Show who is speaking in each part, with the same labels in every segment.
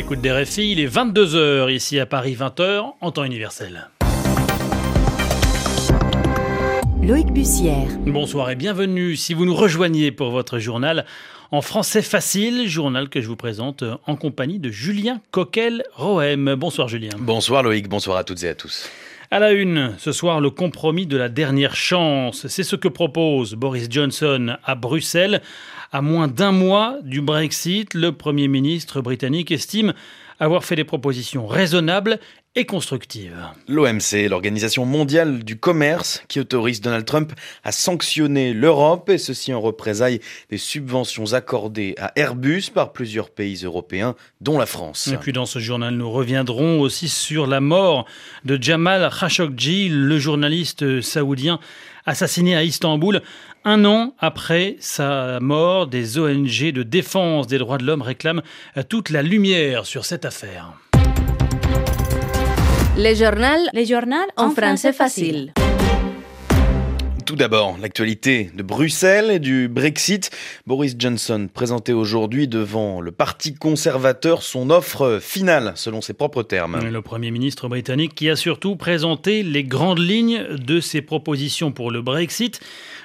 Speaker 1: l'écoute des RFI, il est 22h ici à Paris, 20h en temps universel.
Speaker 2: Loïc Bussière.
Speaker 1: Bonsoir et bienvenue si vous nous rejoignez pour votre journal en français facile, journal que je vous présente en compagnie de Julien Coquel-Rohem. Bonsoir Julien.
Speaker 3: Bonsoir Loïc, bonsoir à toutes et à tous.
Speaker 1: À la une, ce soir, le compromis de la dernière chance. C'est ce que propose Boris Johnson à Bruxelles. À moins d'un mois du Brexit, le Premier ministre britannique estime avoir fait des propositions raisonnables et constructives.
Speaker 3: L'OMC, l'Organisation mondiale du commerce, qui autorise Donald Trump à sanctionner l'Europe, et ceci en représailles des subventions accordées à Airbus par plusieurs pays européens, dont la France.
Speaker 1: Et puis dans ce journal, nous reviendrons aussi sur la mort de Jamal Khashoggi, le journaliste saoudien assassiné à Istanbul. Un an après sa mort, des ONG de défense des droits de l'homme réclament toute la lumière sur cette affaire.
Speaker 2: Les journal, les journal en français facile.
Speaker 3: Tout d'abord, l'actualité de Bruxelles et du Brexit. Boris Johnson présentait aujourd'hui devant le Parti conservateur son offre finale, selon ses propres termes.
Speaker 1: Le Premier ministre britannique qui a surtout présenté les grandes lignes de ses propositions pour le Brexit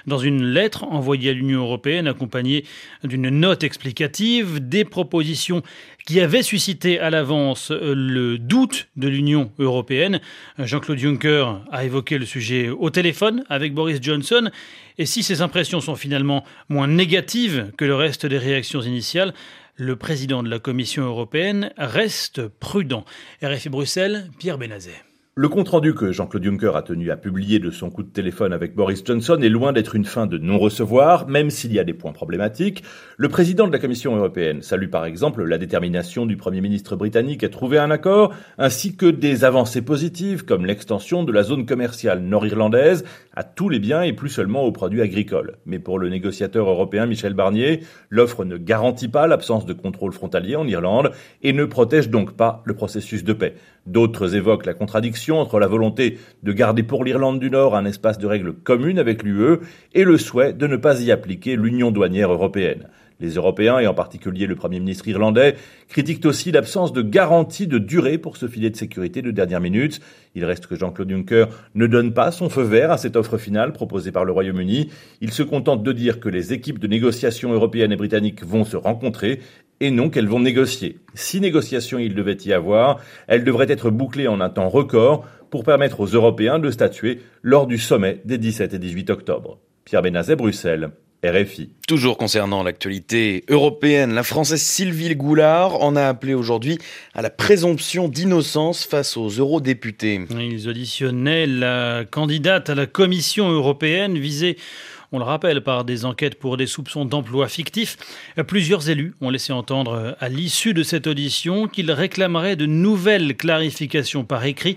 Speaker 1: dans une lettre envoyée à l'Union européenne accompagnée d'une note explicative, des propositions qui avaient suscité à l'avance euh, le doute de l'Union européenne. Jean-Claude Juncker a évoqué le sujet au téléphone avec Boris Johnson. Et si ces impressions sont finalement moins négatives que le reste des réactions initiales, le président de la Commission européenne reste prudent. RFI Bruxelles, Pierre Benazet.
Speaker 4: Le compte-rendu que Jean-Claude Juncker a tenu à publier de son coup de téléphone avec Boris Johnson est loin d'être une fin de non-recevoir, même s'il y a des points problématiques. Le président de la Commission européenne salue par exemple la détermination du Premier ministre britannique à trouver un accord, ainsi que des avancées positives comme l'extension de la zone commerciale nord-irlandaise à tous les biens et plus seulement aux produits agricoles. Mais pour le négociateur européen Michel Barnier, l'offre ne garantit pas l'absence de contrôle frontalier en Irlande et ne protège donc pas le processus de paix. D'autres évoquent la contradiction entre la volonté de garder pour l'Irlande du Nord un espace de règles communes avec l'UE et le souhait de ne pas y appliquer l'union douanière européenne. Les Européens, et en particulier le Premier ministre irlandais, critiquent aussi l'absence de garantie de durée pour ce filet de sécurité de dernière minute. Il reste que Jean-Claude Juncker ne donne pas son feu vert à cette offre finale proposée par le Royaume-Uni. Il se contente de dire que les équipes de négociation européennes et britanniques vont se rencontrer et non qu'elles vont négocier. Si négociation il devait y avoir, elles devraient être bouclées en un temps record pour permettre aux Européens de statuer lors du sommet des 17 et 18 octobre. Pierre Benazet, Bruxelles. RFI.
Speaker 3: Toujours concernant l'actualité européenne, la Française Sylvie Goulard en a appelé aujourd'hui à la présomption d'innocence face aux eurodéputés.
Speaker 1: Ils auditionnaient la candidate à la Commission européenne visée on le rappelle, par des enquêtes pour des soupçons d'emploi fictifs. Plusieurs élus ont laissé entendre à l'issue de cette audition qu'ils réclameraient de nouvelles clarifications par écrit,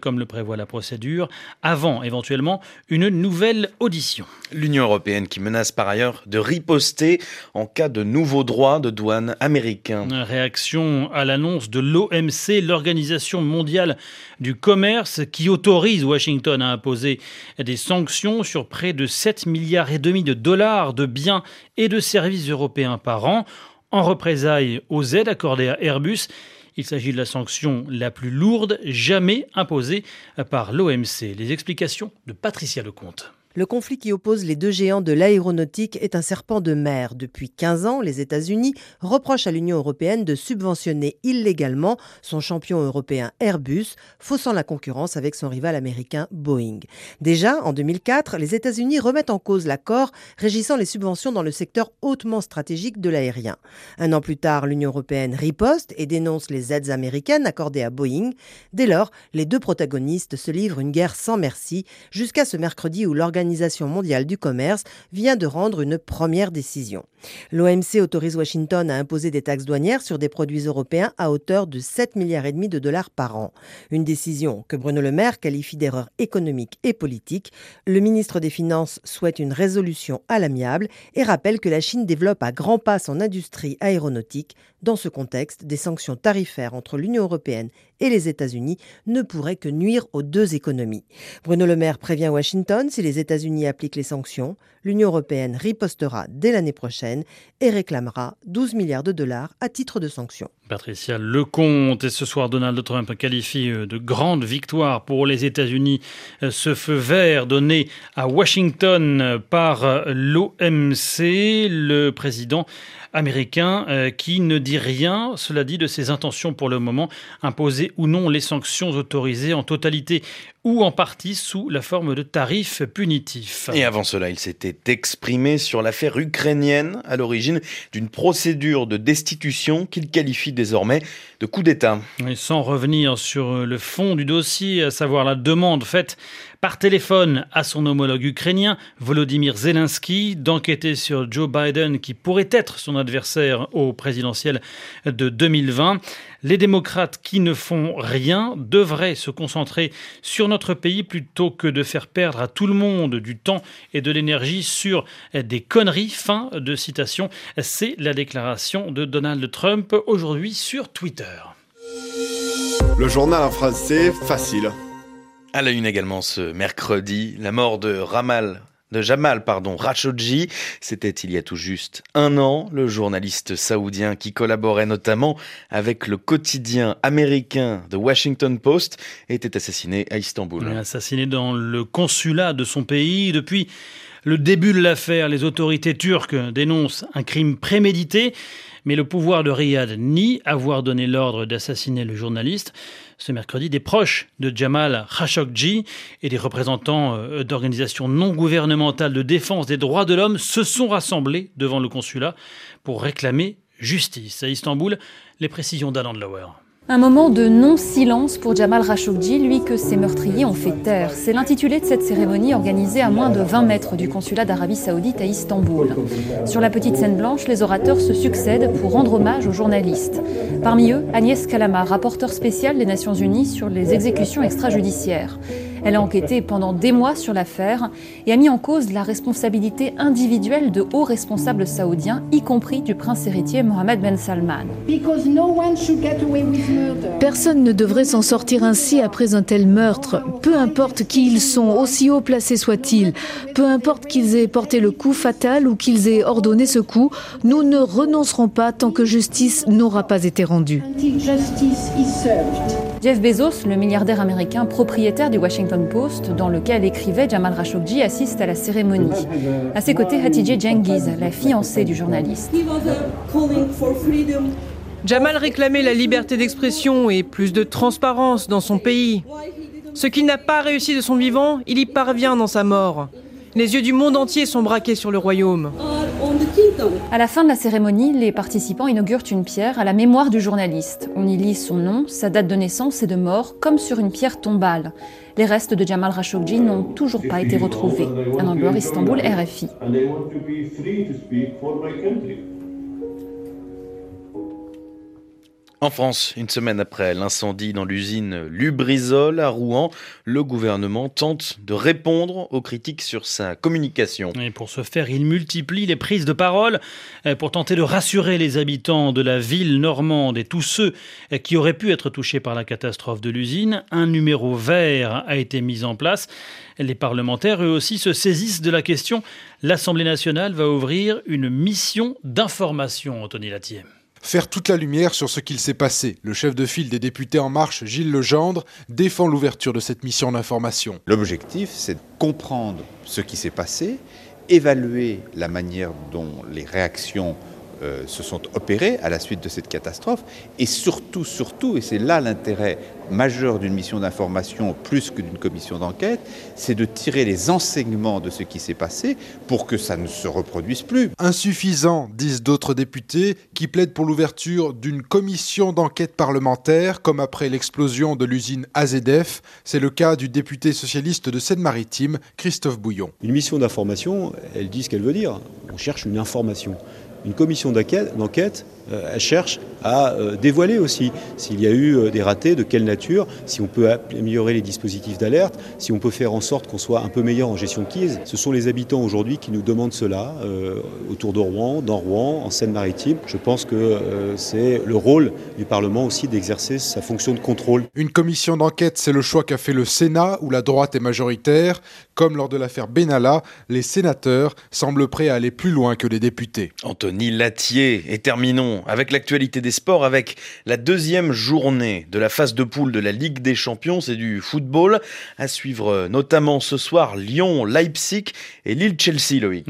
Speaker 1: comme le prévoit la procédure, avant éventuellement une nouvelle audition.
Speaker 3: L'Union européenne qui menace par ailleurs de riposter en cas de nouveaux droits de douane américains.
Speaker 1: Réaction à l'annonce de l'OMC, l'Organisation mondiale du commerce, qui autorise Washington à imposer des sanctions sur près de 7 milliards et demi de dollars de biens et de services européens par an en représailles aux aides accordées à Airbus. Il s'agit de la sanction la plus lourde jamais imposée par l'OMC. Les explications de Patricia Lecomte.
Speaker 5: Le conflit qui oppose les deux géants de l'aéronautique est un serpent de mer. Depuis 15 ans, les États-Unis reprochent à l'Union européenne de subventionner illégalement son champion européen Airbus, faussant la concurrence avec son rival américain Boeing. Déjà, en 2004, les États-Unis remettent en cause l'accord régissant les subventions dans le secteur hautement stratégique de l'aérien. Un an plus tard, l'Union européenne riposte et dénonce les aides américaines accordées à Boeing. Dès lors, les deux protagonistes se livrent une guerre sans merci jusqu'à ce mercredi où l'organisation l'Organisation mondiale du commerce vient de rendre une première décision. L'OMC autorise Washington à imposer des taxes douanières sur des produits européens à hauteur de 7 milliards et demi de dollars par an. Une décision que Bruno Le Maire qualifie d'erreur économique et politique. Le ministre des Finances souhaite une résolution à l'amiable et rappelle que la Chine développe à grands pas son industrie aéronautique. Dans ce contexte, des sanctions tarifaires entre l'Union européenne et les États-Unis ne pourrait que nuire aux deux économies. Bruno Le Maire prévient Washington, si les États-Unis appliquent les sanctions, l'Union européenne ripostera dès l'année prochaine et réclamera 12 milliards de dollars à titre de sanctions.
Speaker 1: Patricia Lecomte, et ce soir Donald Trump qualifie euh, de grande victoire pour les États-Unis euh, ce feu vert donné à Washington par euh, l'OMC. Le président américain qui ne dit rien, cela dit, de ses intentions pour le moment, imposer ou non les sanctions autorisées en totalité ou en partie sous la forme de tarifs punitifs.
Speaker 3: Et avant cela, il s'était exprimé sur l'affaire ukrainienne à l'origine d'une procédure de destitution qu'il qualifie désormais de coup d'État.
Speaker 1: sans revenir sur le fond du dossier, à savoir la demande faite par téléphone à son homologue ukrainien, Volodymyr Zelensky, d'enquêter sur Joe Biden qui pourrait être son adversaire au présidentiel de 2020. Les démocrates qui ne font rien devraient se concentrer sur notre pays plutôt que de faire perdre à tout le monde du temps et de l'énergie sur des conneries. Fin de citation. C'est la déclaration de Donald Trump aujourd'hui sur Twitter.
Speaker 6: Le journal en français facile.
Speaker 3: À la une également ce mercredi, la mort de Ramal de Jamal pardon, Khashoggi. C'était il y a tout juste un an, le journaliste saoudien qui collaborait notamment avec le quotidien américain The Washington Post était assassiné à Istanbul.
Speaker 1: Assassiné dans le consulat de son pays depuis le début de l'affaire. Les autorités turques dénoncent un crime prémédité mais le pouvoir de Riyad nie avoir donné l'ordre d'assassiner le journaliste. Ce mercredi, des proches de Jamal Khashoggi et des représentants euh, d'organisations non gouvernementales de défense des droits de l'homme se sont rassemblés devant le consulat pour réclamer justice. À Istanbul, les précisions d'Alan Lauer.
Speaker 7: Un moment de non-silence pour Jamal Khashoggi, lui que ses meurtriers ont fait taire. C'est l'intitulé de cette cérémonie organisée à moins de 20 mètres du consulat d'Arabie saoudite à Istanbul. Sur la petite scène blanche, les orateurs se succèdent pour rendre hommage aux journalistes. Parmi eux, Agnès Kalama, rapporteur spécial des Nations Unies sur les exécutions extrajudiciaires. Elle a enquêté pendant des mois sur l'affaire et a mis en cause la responsabilité individuelle de hauts responsables saoudiens, y compris du prince héritier Mohamed Ben Salman.
Speaker 8: Personne ne devrait s'en sortir ainsi après un tel meurtre, peu importe qui ils sont, aussi haut placés soient-ils, peu importe qu'ils aient porté le coup fatal ou qu'ils aient ordonné ce coup, nous ne renoncerons pas tant que justice n'aura pas été rendue.
Speaker 7: Jeff Bezos, le milliardaire américain propriétaire du Washington Post, dans lequel écrivait Jamal Khashoggi, assiste à la cérémonie. À ses côtés, Hatice Cengiz, la fiancée du journaliste.
Speaker 9: Jamal réclamait la liberté d'expression et plus de transparence dans son pays. Ce qu'il n'a pas réussi de son vivant, il y parvient dans sa mort. Les yeux du monde entier sont braqués sur le royaume.
Speaker 7: À la fin de la cérémonie, les participants inaugurent une pierre à la mémoire du journaliste. On y lit son nom, sa date de naissance et de mort, comme sur une pierre tombale. Les restes de Jamal Khashoggi n'ont toujours pas été retrouvés. Un Istanbul, RFI.
Speaker 3: En France, une semaine après l'incendie dans l'usine Lubrizol à Rouen, le gouvernement tente de répondre aux critiques sur sa communication.
Speaker 1: Et pour ce faire, il multiplie les prises de parole euh, pour tenter de rassurer les habitants de la ville normande et tous ceux euh, qui auraient pu être touchés par la catastrophe de l'usine. Un numéro vert a été mis en place. Les parlementaires, eux aussi, se saisissent de la question. L'Assemblée nationale va ouvrir une mission d'information, Anthony Latier
Speaker 10: faire toute la lumière sur ce qu'il s'est passé. Le chef de file des députés En Marche, Gilles Legendre, défend l'ouverture de cette mission d'information.
Speaker 11: L'objectif, c'est de comprendre ce qui s'est passé, évaluer la manière dont les réactions euh, se sont opérés à la suite de cette catastrophe. Et surtout, surtout, et c'est là l'intérêt majeur d'une mission d'information plus que d'une commission d'enquête, c'est de tirer les enseignements de ce qui s'est passé pour que ça ne se reproduise plus.
Speaker 10: Insuffisant, disent d'autres députés, qui plaident pour l'ouverture d'une commission d'enquête parlementaire, comme après l'explosion de l'usine AZF. C'est le cas du député socialiste de Seine-Maritime, Christophe Bouillon.
Speaker 12: Une mission d'information, elle dit ce qu'elle veut dire. On cherche une information. Une commission d'enquête, elle cherche à dévoiler aussi s'il y a eu des ratés, de quelle nature, si on peut améliorer les dispositifs d'alerte, si on peut faire en sorte qu'on soit un peu meilleur en gestion de crise. Ce sont les habitants aujourd'hui qui nous demandent cela autour de Rouen, dans Rouen, en Seine-Maritime. Je pense que c'est le rôle du Parlement aussi d'exercer sa fonction de contrôle.
Speaker 10: Une commission d'enquête, c'est le choix qu'a fait le Sénat, où la droite est majoritaire. Comme lors de l'affaire Benalla, les sénateurs semblent prêts à aller plus loin que les députés.
Speaker 3: Anthony Latier. Et terminons avec l'actualité des sports, avec la deuxième journée de la phase de poule de la Ligue des Champions. C'est du football. À suivre notamment ce soir Lyon, Leipzig et Lille-Chelsea, Loïc.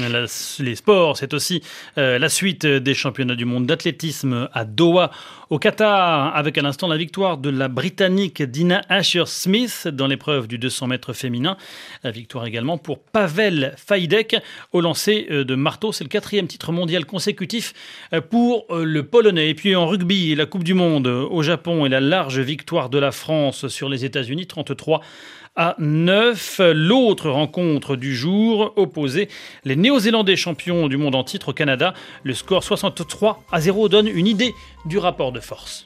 Speaker 1: les sports, c'est aussi euh, la suite des championnats du monde d'athlétisme à Doha au Qatar, avec à l'instant la victoire de la Britannique Dina Asher-Smith dans l'épreuve du 200 mètres féminin. La victoire également pour Pavel Fajdek au lancer euh, de marteau. C'est le quatrième titre mondial consécutif euh, pour euh, le Polonais. Et puis en rugby, la Coupe du Monde au Japon et la large victoire de la France sur les États-Unis, 33 à 9. L'autre rencontre du jour opposait les Néo-Zélandais champions du monde en titre au Canada. Le score 63 à 0 donne une idée du rapport de force.